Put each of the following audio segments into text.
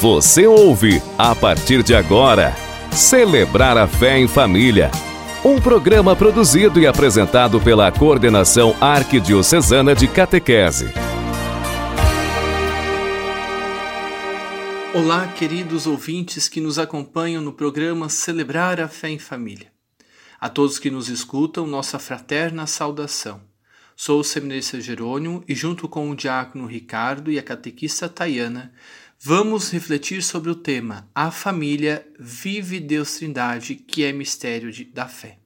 Você ouve, a partir de agora, Celebrar a Fé em Família. Um programa produzido e apresentado pela Coordenação Arquidiocesana de Catequese. Olá, queridos ouvintes que nos acompanham no programa Celebrar a Fé em Família. A todos que nos escutam, nossa fraterna saudação. Sou o seminarista Jerônimo e, junto com o diácono Ricardo e a catequista Tayana, vamos refletir sobre o tema A Família Vive Deus Trindade, que é mistério de, da fé.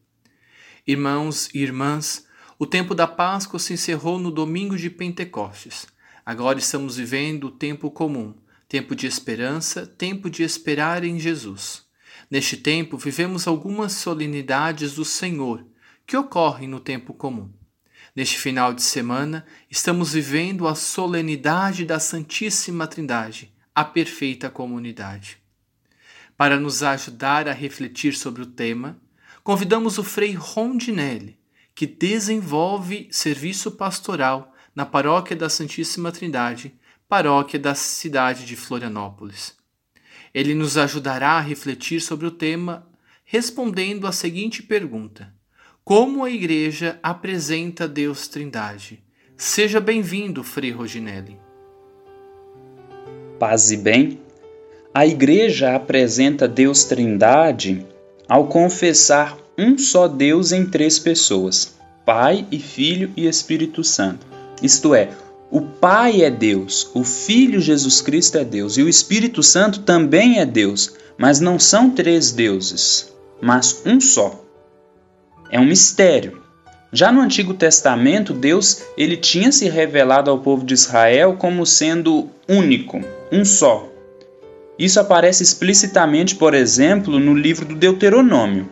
Irmãos e irmãs, o tempo da Páscoa se encerrou no domingo de Pentecostes. Agora estamos vivendo o tempo comum, tempo de esperança, tempo de esperar em Jesus. Neste tempo, vivemos algumas solenidades do Senhor que ocorrem no tempo comum. Neste final de semana, estamos vivendo a solenidade da Santíssima Trindade, a perfeita comunidade. Para nos ajudar a refletir sobre o tema, convidamos o Frei Rondinelli, que desenvolve serviço pastoral na Paróquia da Santíssima Trindade, paróquia da cidade de Florianópolis. Ele nos ajudará a refletir sobre o tema, respondendo a seguinte pergunta: como a Igreja apresenta Deus Trindade. Seja bem-vindo, Frei Roginelli. Paz e bem. A Igreja apresenta Deus Trindade ao confessar um só Deus em três pessoas: Pai e Filho e Espírito Santo. Isto é, o Pai é Deus, o Filho Jesus Cristo é Deus e o Espírito Santo também é Deus, mas não são três deuses, mas um só é um mistério. Já no Antigo Testamento, Deus ele tinha se revelado ao povo de Israel como sendo único, um só. Isso aparece explicitamente, por exemplo, no livro do Deuteronômio.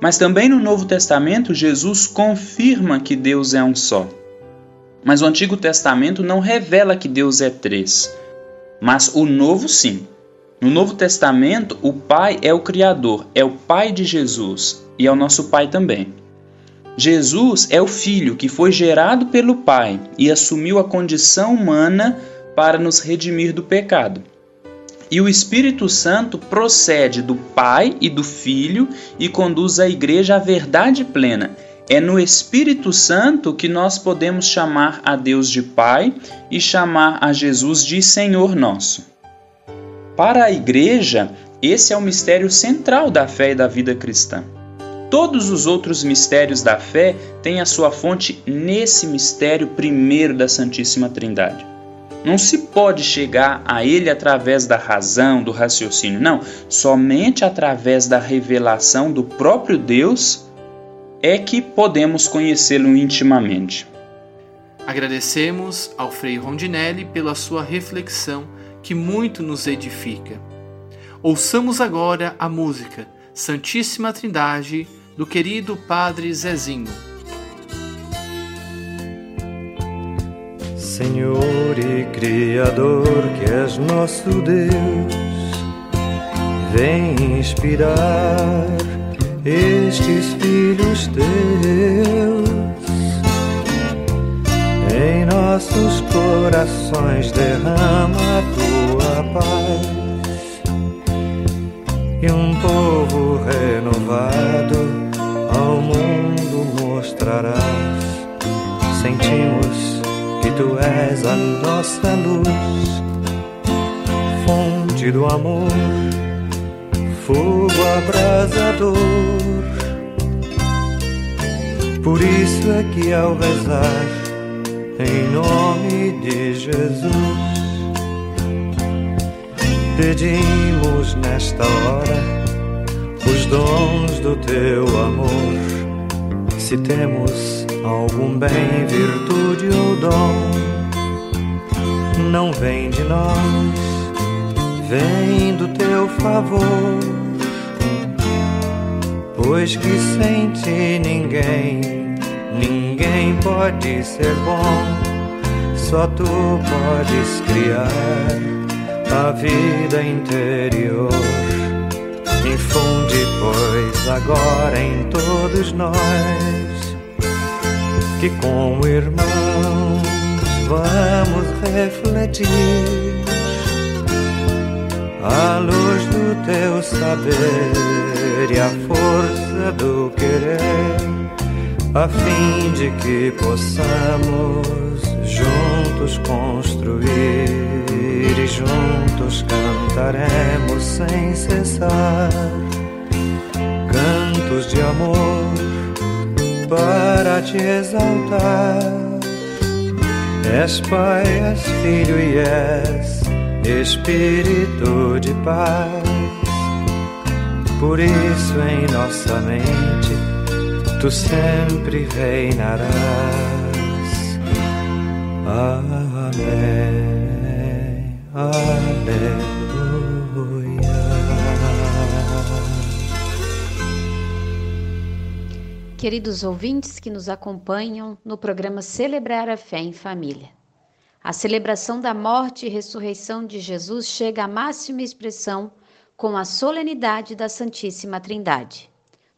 Mas também no Novo Testamento, Jesus confirma que Deus é um só. Mas o Antigo Testamento não revela que Deus é três. Mas o Novo sim. No Novo Testamento, o Pai é o Criador, é o Pai de Jesus e é o nosso Pai também. Jesus é o Filho que foi gerado pelo Pai e assumiu a condição humana para nos redimir do pecado. E o Espírito Santo procede do Pai e do Filho e conduz a igreja à verdade plena. É no Espírito Santo que nós podemos chamar a Deus de Pai e chamar a Jesus de Senhor nosso. Para a igreja, esse é o mistério central da fé e da vida cristã. Todos os outros mistérios da fé têm a sua fonte nesse mistério primeiro da Santíssima Trindade. Não se pode chegar a ele através da razão, do raciocínio, não. Somente através da revelação do próprio Deus é que podemos conhecê-lo intimamente. Agradecemos ao Frei Rondinelli pela sua reflexão que muito nos edifica. Ouçamos agora a música Santíssima Trindade do querido Padre Zezinho. Senhor e Criador, que és nosso Deus, vem inspirar estes filhos teus. Em nossos corações derrama a tua paz és a nossa luz, fonte do amor, fogo abrasador. Por isso é que ao rezar em nome de Jesus, pedimos nesta hora os dons do teu amor. Se temos algum bem, virtude ou dom, não vem de nós, vem do teu favor. Pois que sem ninguém, ninguém pode ser bom, só tu podes criar a vida interior. Infunde, pois, agora em todos nós que, como irmãos, vamos refletir teu saber e a força do querer, a fim de que possamos juntos construir e juntos cantaremos sem cessar cantos de amor para te exaltar. És Pai, és Filho e és Espírito de paz. Por isso em nossa mente tu sempre reinarás. Amém. Aleluia. Queridos ouvintes que nos acompanham no programa Celebrar a Fé em Família. A celebração da morte e ressurreição de Jesus chega à máxima expressão com a solenidade da Santíssima Trindade.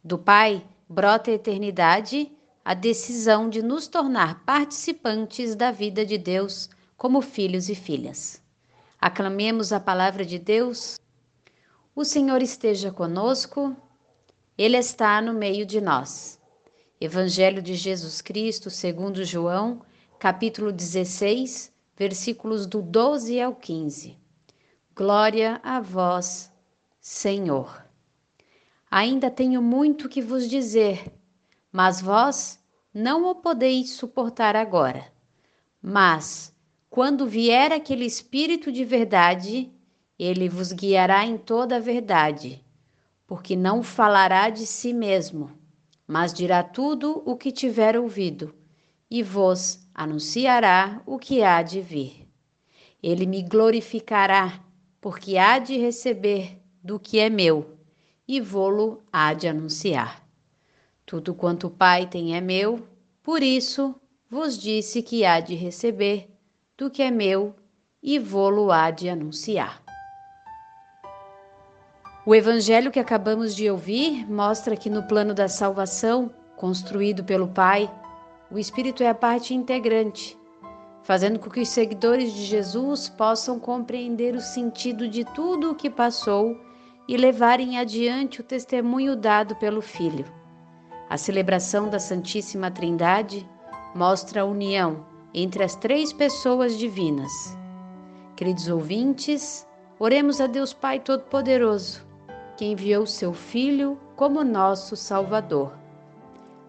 Do Pai brota a eternidade, a decisão de nos tornar participantes da vida de Deus como filhos e filhas. Aclamemos a palavra de Deus. O Senhor esteja conosco, Ele está no meio de nós. Evangelho de Jesus Cristo, segundo João, capítulo 16, versículos do 12 ao 15. Glória a vós, Senhor. Ainda tenho muito que vos dizer, mas vós não o podeis suportar agora. Mas, quando vier aquele Espírito de verdade, ele vos guiará em toda a verdade, porque não falará de si mesmo mas dirá tudo o que tiver ouvido, e vos anunciará o que há de vir. Ele me glorificará, porque há de receber do que é meu, e vô-lo há de anunciar. Tudo quanto o Pai tem é meu, por isso vos disse que há de receber do que é meu, e vô-lo há de anunciar. O evangelho que acabamos de ouvir mostra que no plano da salvação, construído pelo Pai, o Espírito é a parte integrante, fazendo com que os seguidores de Jesus possam compreender o sentido de tudo o que passou e levarem adiante o testemunho dado pelo Filho. A celebração da Santíssima Trindade mostra a união entre as três pessoas divinas. Queridos ouvintes, oremos a Deus Pai Todo-Poderoso que enviou seu Filho como nosso Salvador.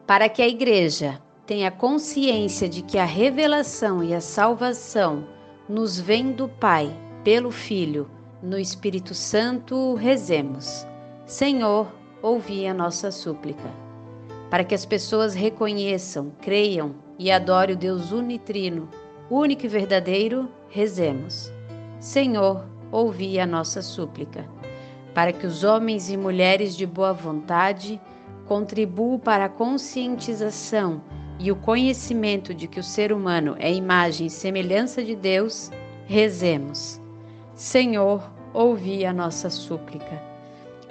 Para que a Igreja tenha consciência de que a revelação e a salvação nos vem do Pai, pelo Filho, no Espírito Santo, rezemos. Senhor, ouvi a nossa súplica. Para que as pessoas reconheçam, creiam e adorem o Deus unitrino, único e verdadeiro, rezemos. Senhor, ouvi a nossa súplica para que os homens e mulheres de boa vontade contribuam para a conscientização e o conhecimento de que o ser humano é imagem e semelhança de Deus, rezemos. Senhor, ouvi a nossa súplica.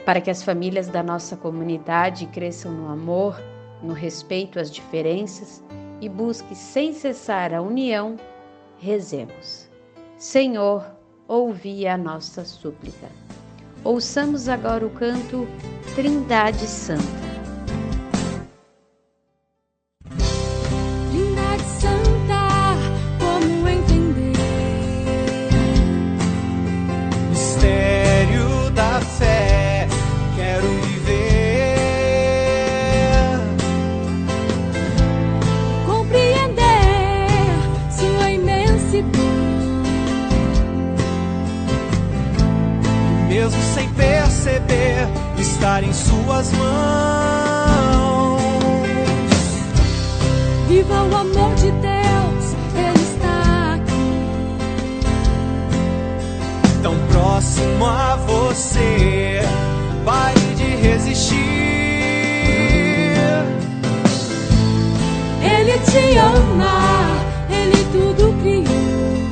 Para que as famílias da nossa comunidade cresçam no amor, no respeito às diferenças e busque sem cessar a união, rezemos. Senhor, ouvi a nossa súplica. Ouçamos agora o canto Trindade Santa. Você, pare de resistir. Ele te ama, Ele tudo criou.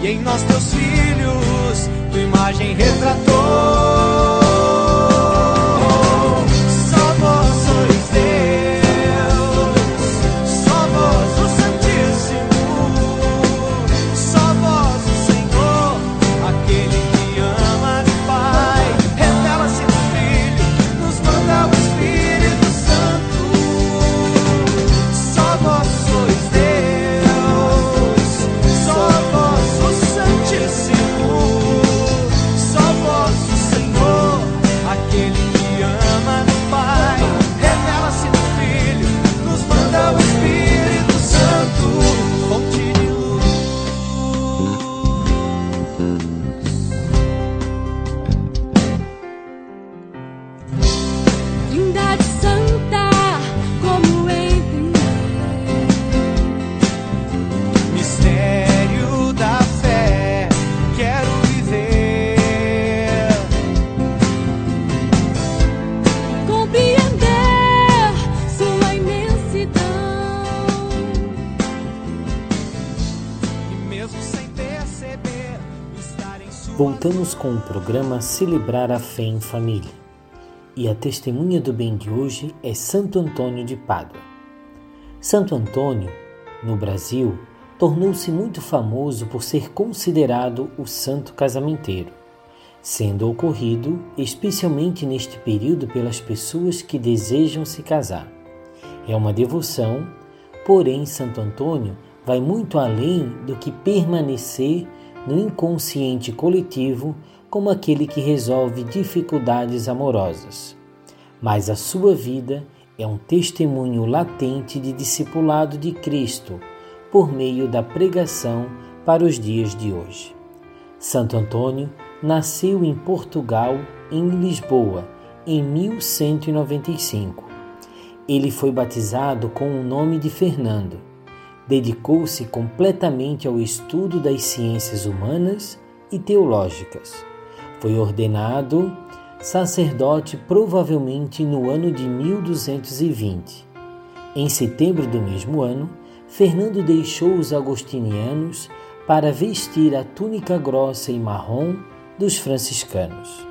E em nós, teus filhos, tua imagem retratou. Voltamos com o programa Celebrar a Fé em Família. E a testemunha do bem de hoje é Santo Antônio de Pádua. Santo Antônio, no Brasil, tornou-se muito famoso por ser considerado o santo casamenteiro, sendo ocorrido especialmente neste período pelas pessoas que desejam se casar. É uma devoção, porém, Santo Antônio vai muito além do que permanecer no inconsciente coletivo como aquele que resolve dificuldades amorosas. Mas a sua vida é um testemunho latente de discipulado de Cristo por meio da pregação para os dias de hoje. Santo Antônio nasceu em Portugal, em Lisboa, em 1195. Ele foi batizado com o nome de Fernando. Dedicou-se completamente ao estudo das ciências humanas e teológicas. Foi ordenado sacerdote provavelmente no ano de 1220. Em setembro do mesmo ano, Fernando deixou os agostinianos para vestir a túnica grossa e marrom dos franciscanos.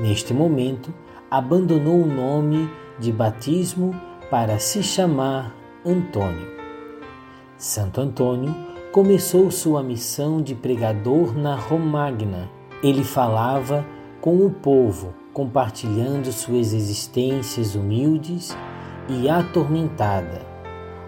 Neste momento, abandonou o nome de batismo para se chamar Antônio. Santo Antônio começou sua missão de pregador na Romagna. Ele falava com o povo, compartilhando suas existências humildes e atormentada,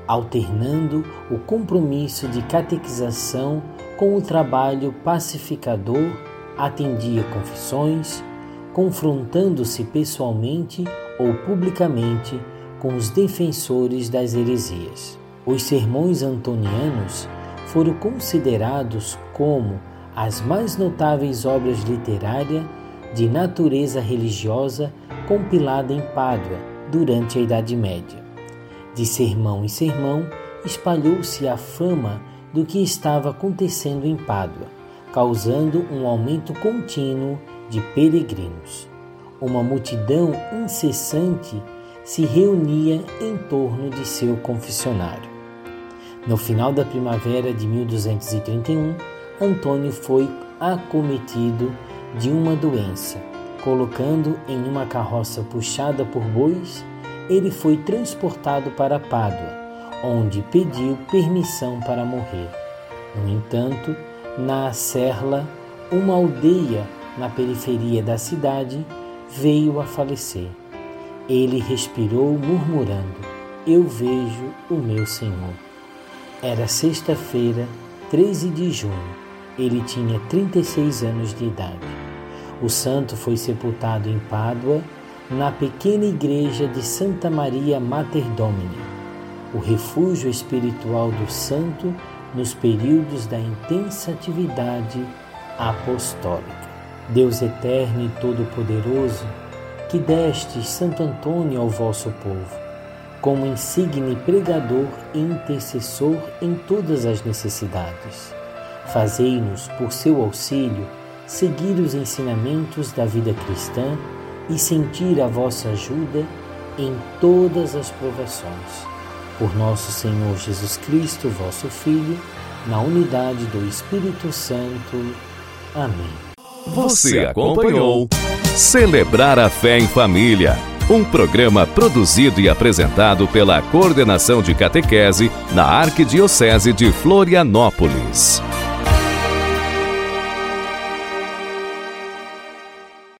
alternando o compromisso de catequização com o trabalho pacificador, atendia confissões, confrontando-se pessoalmente ou publicamente com os defensores das heresias. Os sermões antonianos foram considerados como as mais notáveis obras literárias de natureza religiosa compilada em Pádua durante a Idade Média. De sermão em sermão, espalhou-se a fama do que estava acontecendo em Pádua, causando um aumento contínuo de peregrinos. Uma multidão incessante se reunia em torno de seu confessionário. No final da primavera de 1231, Antônio foi acometido de uma doença. Colocando em uma carroça puxada por bois, ele foi transportado para Pádua, onde pediu permissão para morrer. No entanto, na Serla, uma aldeia na periferia da cidade, veio a falecer. Ele respirou murmurando: Eu vejo o meu Senhor. Era sexta-feira, 13 de junho. Ele tinha 36 anos de idade. O santo foi sepultado em Pádua, na pequena igreja de Santa Maria Mater Domini, o refúgio espiritual do santo nos períodos da intensa atividade apostólica. Deus eterno e todo-poderoso, que destes Santo Antônio ao vosso povo, como insigne pregador e intercessor em todas as necessidades. Fazei-nos, por seu auxílio, seguir os ensinamentos da vida cristã e sentir a vossa ajuda em todas as provações. Por nosso Senhor Jesus Cristo, vosso Filho, na unidade do Espírito Santo. Amém. Você acompanhou Celebrar a Fé em Família, um programa produzido e apresentado pela Coordenação de Catequese na Arquidiocese de Florianópolis.